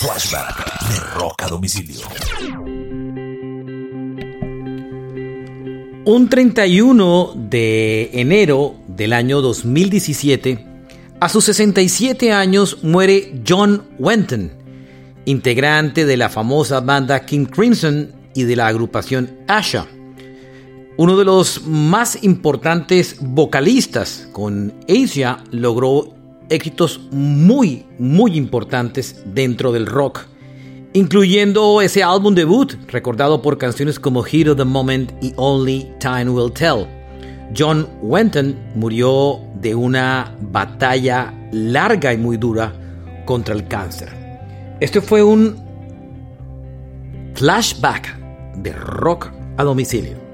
Flashback de Rock a domicilio. Un 31 de enero del año 2017, a sus 67 años muere John Wenton, integrante de la famosa banda King Crimson y de la agrupación Asha. Uno de los más importantes vocalistas con Asia logró éxitos muy, muy importantes dentro del rock, incluyendo ese álbum debut recordado por canciones como Heat of the Moment y Only Time Will Tell. John Wenton murió de una batalla larga y muy dura contra el cáncer. Este fue un flashback de rock a domicilio.